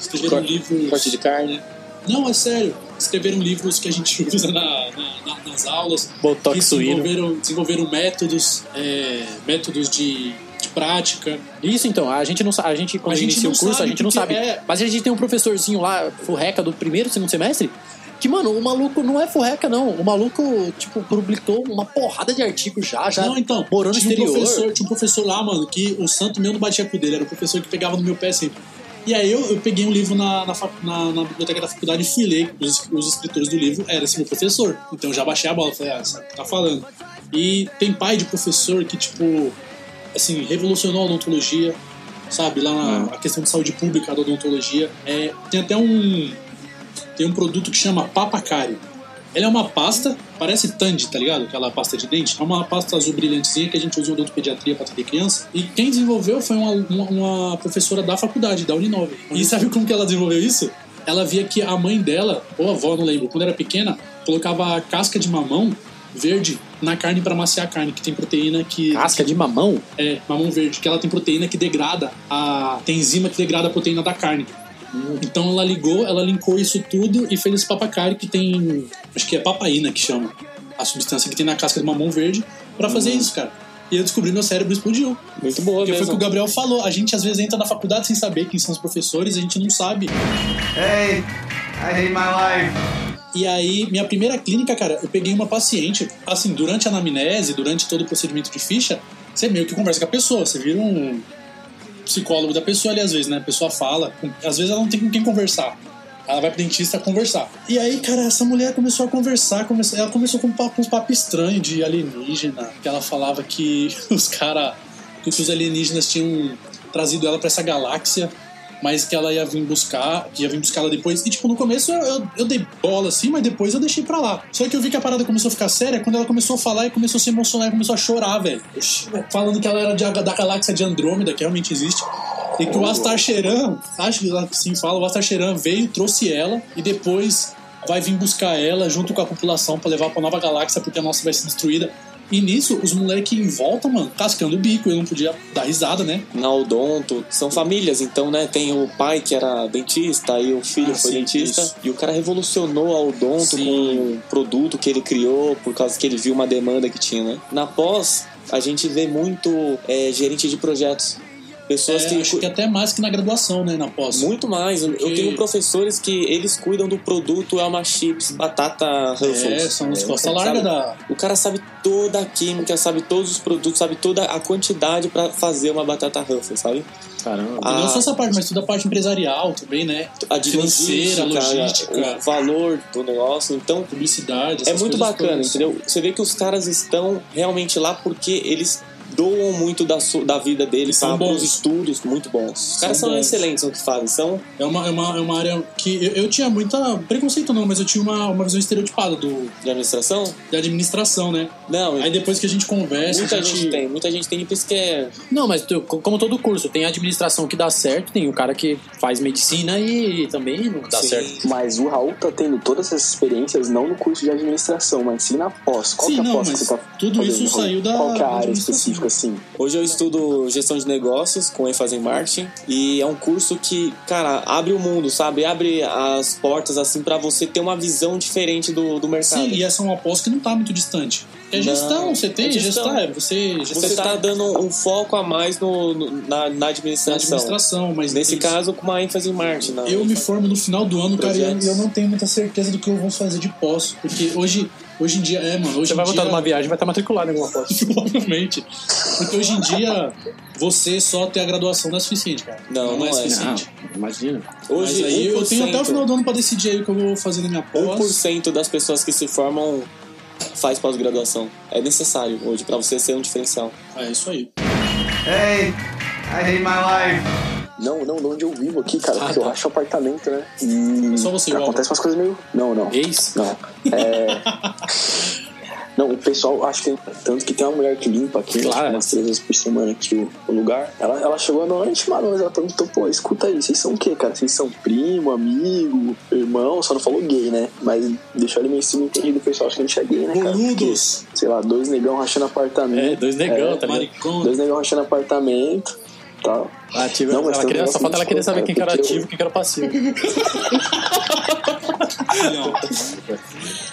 Escreveram livros... Corte de carne. Não, é sério. Escreveram livros que a gente (laughs) usa na- na- na- nas aulas. Botox que suíno. desenvolveram, desenvolveram métodos, é, métodos de prática. Isso então, a gente não sabe, a gente quando A gente inicia o não curso, a sabe gente não sabe. é- Mas a gente tem um professorzinho lá, furreca do primeiro, segundo semestre, que, mano, o maluco não é furreca, não. O maluco, tipo, publicou uma porrada de artigos já, já não, então, morou no tinha exterior. Um professor, tinha um professor lá, mano, que o santo meu não batia com dele, era o professor que pegava no meu pé sempre. E aí eu, eu peguei um livro na, na, na- na biblioteca da faculdade e fui ler os, os escritores do livro, era esse meu professor. Então eu já baixei a bola, falei, ah, sabe o que tá falando. E tem pai de professor que, tipo, assim, revolucionou a odontologia, sabe? Lá na a questão de saúde pública da odontologia. É, tem até um. Tem um produto que chama Papacari. Ela é uma pasta, parece Tandy, tá ligado? Aquela pasta de dente. É uma pasta azul brilhantezinha que a gente usa em odontopediatria pra atender criança. E quem desenvolveu foi uma, uma, uma professora da faculdade, da Uninove. E sabe como que ela desenvolveu isso? Ela via que a mãe dela, ou a avó, não lembro, quando era pequena, colocava a casca de mamão verde na carne para maciar a carne, que tem proteína que. Casca de mamão? É, mamão verde, que ela tem proteína que degrada a. tem enzima que degrada a proteína da carne. Então ela ligou, ela linkou isso tudo e fez esse papacari que tem. Acho que é papaína que chama. A substância que tem na casca do mamão verde pra fazer isso, cara. E eu descobri meu cérebro explodiu. Muito boa Porque foi o mesmo. que o Gabriel falou. A gente às vezes entra na faculdade sem saber quem são os professores, a gente não sabe. Hey, I hate my life. E aí, minha primeira clínica, cara, eu peguei uma paciente, assim, durante a anamnese, durante todo o procedimento de ficha, você meio que conversa com a pessoa, você vira um psicólogo da pessoa ali, às vezes, né? A pessoa fala, às vezes ela não tem com quem conversar. Ela vai pro dentista conversar. E aí, cara, essa mulher começou a conversar, come- ela começou com, um papo, uns papos estranhos de alienígena, que ela falava que (laughs) os caras, que os alienígenas tinham trazido ela pra essa galáxia, mas que ela ia vir buscar, que ia vir buscar ela depois. E, tipo, no começo eu, eu, eu dei bola assim, mas depois eu deixei pra lá. Só que eu vi que a parada começou a ficar séria quando ela começou a falar e começou a se emocionar e começou a chorar, velho. Falando que ela era de- da galáxia de Andrômeda, que realmente existe. E que o Astar Sheran, acho que assim fala, o Astar Sheran veio, trouxe ela e depois vai vir buscar ela junto com a população pra levar pra nova galáxia porque a nossa vai ser destruída. E nisso, os moleques em volta, mano, cascando o bico. Eu não podia dar risada, né? Na odonto, são famílias, então, né? Tem o pai que era dentista, e o filho Ah, foi sim, dentista. isso. E o cara revolucionou a odonto Sim. com um produto que ele criou por causa que ele viu uma demanda que tinha, né? Na pós, a gente vê muito é, gerente de projetos. Pessoas É, que, acho que até mais que na graduação, né? Na pós. Muito mais. Eu- Eu Porque- tenho professores que eles cuidam do produto Elma Chips, batata Ruffles. É, são os É, costa sabe? larga da. O cara sabe toda a química, sabe todos os produtos, sabe toda a quantidade pra fazer uma batata Ruffles, sabe? Caramba. Ah. E não só essa parte, mas toda a parte empresarial também, né? A Financeira, logística, logística. o valor do negócio. Então, Publicidade. é muito bacana, entendeu? Você vê que os caras estão realmente lá porque eles doam muito da, da vida deles São para os bons. estudos muito bons. Os caras São são, excelentes no que fazem. São É uma, é, uma, é uma área que eu, eu tinha muita. Preconceito não, mas eu tinha uma, uma visão estereotipada do, de administração? da administração, né? Não, Aí depois que a gente conversa, muita a gente. gente tem. Muita gente tem, por isso que é Não, mas tu- co- como todo curso, tem a administração que dá certo, tem o cara que faz medicina e também não dá Sim. certo. Mas o Raul tá tendo todas essas experiências não no curso de administração, mas sim na pós. Qual Sim, que é a não, pós que mas você tá tudo fazendo, isso Raul? saiu da- Qual que é a área administração. Assim? Hoje eu estudo gestão de negócios com ênfase em marketing e é um curso que, cara, abre o mundo, sabe? Abre as portas assim pra você ter uma visão diferente do, do mercado. Sim, e essa é uma pós que não tá muito distante. É Não, gestão, você tem é gestão. gestão, é, você, Você você tá dando um foco a mais no, no- na, na na administração. administração, mas Nesse isso- caso, com uma ênfase em marketing. Não. Eu me formo no final do ano, cara, e eu, Projetos. eu não tenho muita certeza do que eu vou fazer de pós. Porque hoje, hoje em dia, é, mano, hoje Você vai voltar numa viagem e vai estar matriculado em alguma pós. (laughs) Provavelmente. Porque hoje em dia, você só ter a graduação não é suficiente, cara. Não, não é é. suficiente. imagina. Hoje, Mas aí eu tenho até o 1%, final do ano pra decidir aí o que eu vou fazer na minha pós. 1% das pessoas que se formam faz pós-graduação. É necessário hoje pra você ser um diferencial. É isso aí. Hey, I hate my life. Não, não, de onde eu vivo aqui, cara, Ah, porque eu tá. acho apartamento, né? E É só você, o acontece umas coisas meio. Não, não. Ex? Não. É. (laughs) Não, o pessoal, acho que tanto que tem uma mulher que limpa aqui, Claro. acho que umas três vezes por semana aqui o, o lugar. Ela, ela chegou a noite, mano, mas ela perguntou, pô, escuta aí, vocês são o quê, cara? Vocês são primo, amigo, irmão? Só não falou gay, né? Mas deixou ele meio subentendido, o pessoal acha que a gente é gay, né, cara? Boludos. Porque, sei lá, dois negão rachando apartamento. É, dois negão, É, tá ligado? Maricão. Dois negão rachando apartamento, tal. Ativo, Não, mas ela um queria, só falta ela querer saber quem que era ativo e quem que era passivo.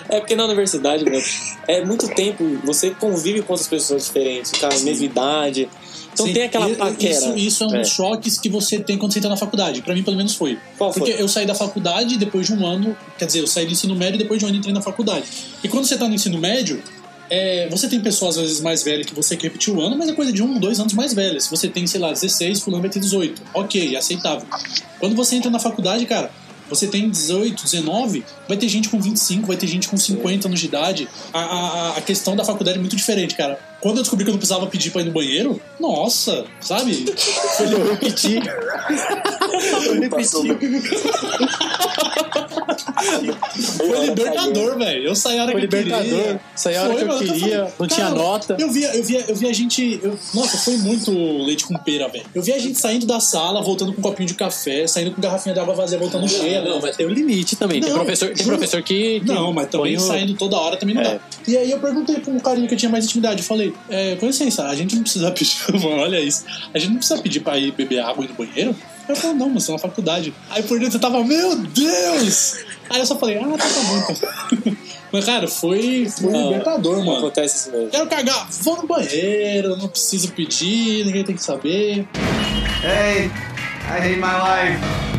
É porque na universidade, meu, é muito tempo, você convive com outras pessoas diferentes, com a mesma idade. Então Sim, tem aquela e- paquera. Isso, isso é um É. dos choques que você tem quando você entra na faculdade. Pra mim, pelo menos, foi. Qual foi? Porque eu saí da faculdade depois de um ano. Quer dizer, eu saí do ensino médio e depois de um ano entrei na faculdade. E quando você tá no ensino médio, é, você tem pessoas às vezes mais velhas que você que repetiu o ano, mas é coisa de um, dois anos mais velhas. Você tem, sei lá, 16, fulano vai ter 18. Ok, aceitável. Quando você entra na faculdade, cara, Você tem 18, 19, vai ter gente com 25, vai ter gente com 50 anos de idade. A, a, a questão da faculdade é muito diferente, cara. Quando eu descobri que eu não precisava pedir pra ir no banheiro, nossa, sabe? Eu repeti. Eu repeti. Foi libertador, velho. Eu saí a hora Foi que eu libertador. queria. Saí a hora Foi, que eu queria, falando. não tinha Cara, nota. Eu via, eu via, eu via a gente. eu- nossa, foi muito leite com pera, velho. Eu via a gente saindo da sala, voltando com um copinho de café, saindo com garrafinha de água vazia, voltando cheia. Não, mas tem um limite também. tem Não, professor, tem professor que, que Não, mas também saindo toda hora também não É. dá. E aí eu perguntei pra um carinha que eu tinha mais intimidade. Eu falei, é, com licença, a gente não precisa (laughs) pedir. Mano, olha isso. A gente não precisa pedir pra ir beber água e ir no banheiro? Eu falei, não, mas tô na faculdade. Aí por dentro eu tava, meu Deus! Aí eu só falei, ah, tá, tá bom então. (laughs) Mas, cara, foi, foi Não, libertador, mano. acontece isso mesmo. Quero cagar, vou no banheiro, não preciso pedir, ninguém tem que saber. Hey, I hate my life.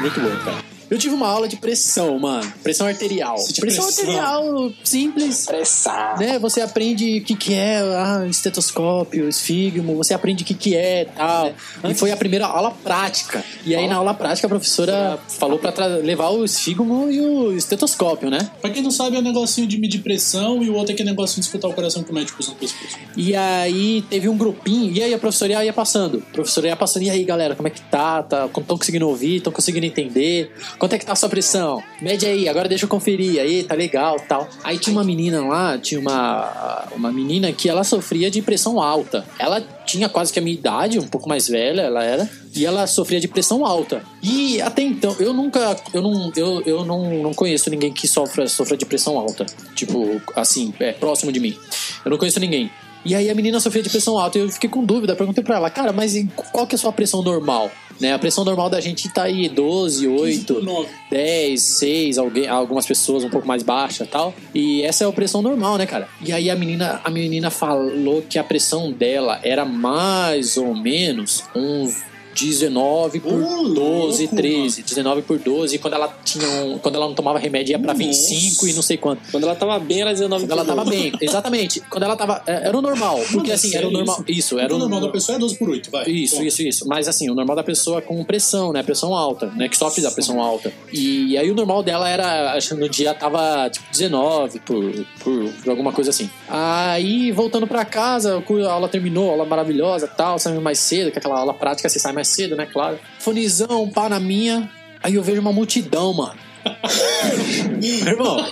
Muito, bom, cara. Eu tive uma aula de pressão, mano. Pressão arterial. Pressão, pressão? arterial simples. Pressão. Né, você aprende o que, que é ah, estetoscópio, esfigmo, você aprende o que, que é tal. E foi a primeira aula prática. E aí, na aula prática, a professora falou pra levar o esfigmo e o estetoscópio, né? Pra quem não sabe, é um negocinho de medir pressão e o outro é aquele negocinho de escutar o coração que o médico usa no pescoço. E aí teve um grupinho, e aí a professora ia passando. A professora ia passando, e aí galera, como é que tá? tá Estão conseguindo ouvir? Estão conseguindo entender? Quanto é que tá a sua pressão? Mede aí, agora deixa eu conferir. Aí, tá legal tal. Aí tinha uma menina lá, tinha uma, uma menina que ela sofria de pressão alta. Ela tinha quase que a minha idade, um pouco mais velha ela era, e ela sofria de pressão alta. E até então, eu nunca, eu não, eu, eu não, não conheço ninguém que sofra, sofra de pressão alta. Tipo, assim, é, próximo de mim. Eu não conheço ninguém. E aí a menina sofria de pressão alta e eu fiquei com dúvida, perguntei pra ela, cara, mas qual que é a sua pressão normal? Né? A pressão normal da gente tá aí 12, 8, 9. 10, 6, alguém, algumas pessoas um pouco mais baixa tal. E essa é a pressão normal, né, cara? E aí a menina, a menina falou que a pressão dela era mais ou menos uns 19 por Ô, 12, louco, 13, 19 por 12. E quando ela tinha um- quando ela não tomava remédio ia pra 25 e não sei quanto. Quando ela tava bem, era 19 Quando ela tava bem, exatamente. Quando ela tava. é, Era o normal. Porque assim, era o normal. Isso, era o normal da pessoa é 12 por 8, vai. Isso, isso, isso. Mas assim, o normal da pessoa com pressão, né? Pressão alta, né? Que sofre da pressão alta. E aí o normal dela era, acho que no dia tava tipo 19 por, por, por alguma coisa assim. Aí, voltando pra casa, a aula terminou, aula maravilhosa tal, saindo mais cedo, que aquela aula prática você sai mais cedo, né? Claro. Fonizão, pá na minha. Aí eu vejo uma multidão, mano. (laughs) Meu irmão.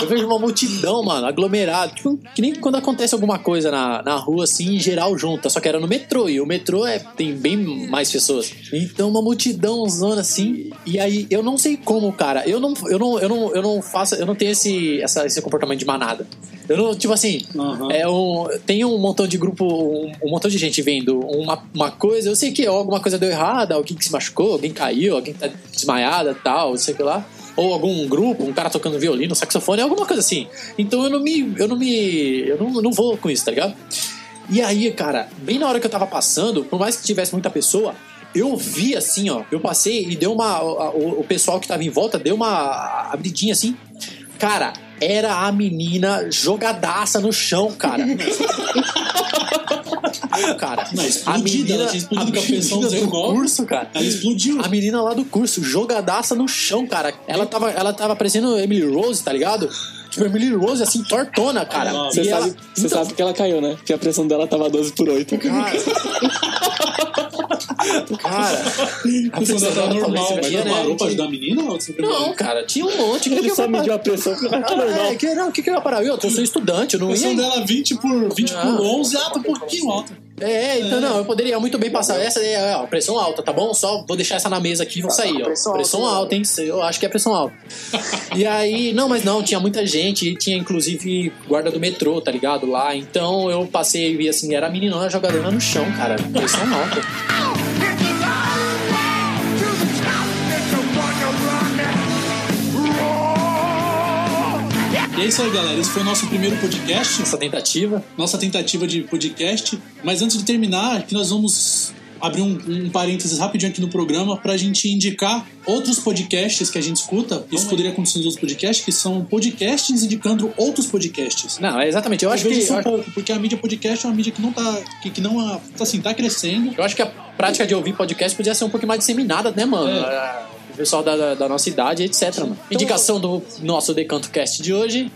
Eu vejo uma multidão, mano, aglomerado. Tipo, que nem quando acontece alguma coisa na, na rua, assim, em geral junta. Só que era no metrô. E o metrô é, tem bem mais pessoas. Então, uma multidão zona assim. E aí, eu não sei como, cara. Eu não, eu não, eu não, eu não faço. Eu não tenho esse, essa, esse comportamento de manada. Eu não, tipo assim, Aham. é um, tem um montão de grupo, um, um montão de gente vendo uma, uma coisa, eu sei que alguma coisa deu errada, alguém que se machucou, alguém caiu, alguém tá desmaiada tal, sei o que lá. Ou algum grupo, um cara tocando violino, saxofone, alguma coisa assim. Então eu não me. Eu não me. Eu não, não vou com isso, tá ligado? E aí, cara, bem na hora que eu tava passando, por mais que tivesse muita pessoa, eu vi assim, ó. Eu passei e deu uma. O, o pessoal que tava em volta deu uma abridinha assim. Cara, era a menina jogadaça no chão, cara. (laughs) cara, Não, explodida, ela tinha explodido a menina do 19. curso, cara. Ela explodiu. A menina lá do curso, jogadaça no chão, cara. Ela tava, ela tava parecendo Emily Rose, tá ligado? Tipo, Emily Rose, assim, tortona, cara. Você sabe, ela- você então, sabe que ela caiu, né? Que a pressão dela tava 12 por 8. Cara, A pressão dela tava normal, mas né? parou pra ajudar a menina? Ou você não, cara, tinha um monte. Ele que só eu mediu a pressão porque ela tá normal. É, que, não, o que, que eu ia parar? Eu, eu sou estudante, eu A não pressão ia. dela 20 por, 20 Não. por 11, ah, tá um pouquinho alta. É, então não, eu poderia muito bem passar. Essa é ó, pressão alta, tá bom? Só vou deixar essa na mesa aqui e vou sair, ó. Pressão Pressão, alta, alta, hein? Eu acho que é pressão alta. e aí, não, mas não, tinha muita gente, tinha inclusive guarda do metrô, tá ligado? Lá. Então eu passei e vi assim, era a meninona jogadora no chão, cara. Pressão alta. E é isso aí, galera. Esse foi o nosso primeiro podcast, Essa tentativa. nossa tentativa de podcast. Mas antes de terminar, que nós vamos abrir um, um parênteses rapidinho aqui no programa pra gente indicar outros podcasts que a gente escuta. Isso poderia acontecer nos outros podcasts, que são podcasts indicando outros podcasts. Não, é exatamente. Eu Eu acho que. isso um acho- pouco, porque a mídia podcast é uma mídia que não tá. que, que não ah, assim, tá crescendo. Eu acho que a prática de ouvir podcast podia ser um pouquinho mais disseminada, né, mano? É. Pessoal da, da- da nossa idade, etc, mano. Indicação do nosso Decanto Cast de hoje.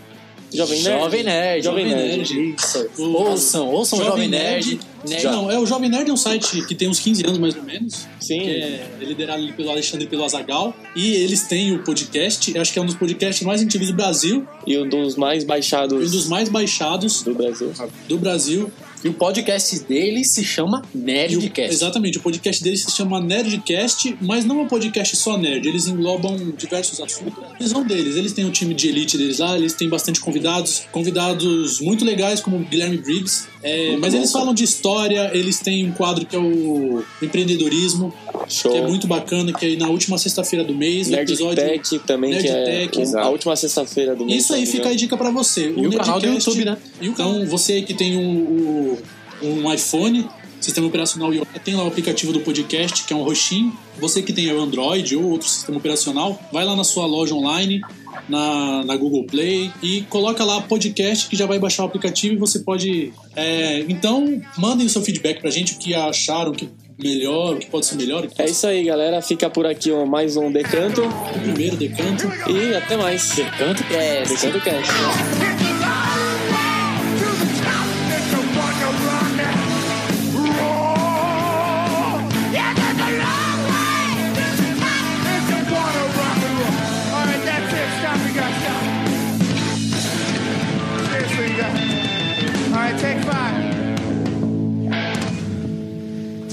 Jovem Nerd. Jovem Nerd. Jovem Nerd. Isso. O- Ouçam, ouçam o Jovem Nerd. Nerd. Não, é o Jovem Nerd é um site que tem uns 15 anos mais ou menos. Sim. Que é liderado pelo Alexandre e pelo Azagal. E eles têm o podcast, acho que é um dos podcasts mais antigos do Brasil, E um dos mais e um baixados dos mais baixados do Brasil. do Brasil. E o podcast dele se chama Nerdcast. exatamente, o podcast deles se chama Nerdcast, mas não é um podcast só nerd, eles englobam diversos assuntos. A visão deles, eles têm um time de elite deles lá, eles têm bastante convidados, convidados muito legais, como o Guilherme Briggs. É, mas eles falam de história, eles têm um quadro que é o empreendedorismo, Show. que é muito bacana, que aí na última sexta-feira do mês, o episódio. Nerdtech também, que é um- exato. a última sexta-feira do mês. Isso aí fica a engano. dica pra você. E o canal do YouTube, né? O então, você que tem um, um, um iPhone, sistema operacional iOS, tem lá o aplicativo do podcast, que é um roxinho. Você que tem o Android ou outro sistema operacional, vai lá na sua loja online, na, na Google Play, e coloca lá podcast que já vai baixar o aplicativo e você pode. é, então, mandem o seu feedback pra gente, o que acharam, o que melhor, o que pode ser melhor. É isso aí, galera. Fica por aqui ó, mais um Decanto. o primeiro decanto. E até mais. Decanto Cast. Decanto Cast.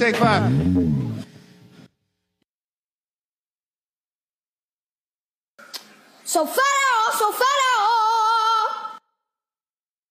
Take five. So far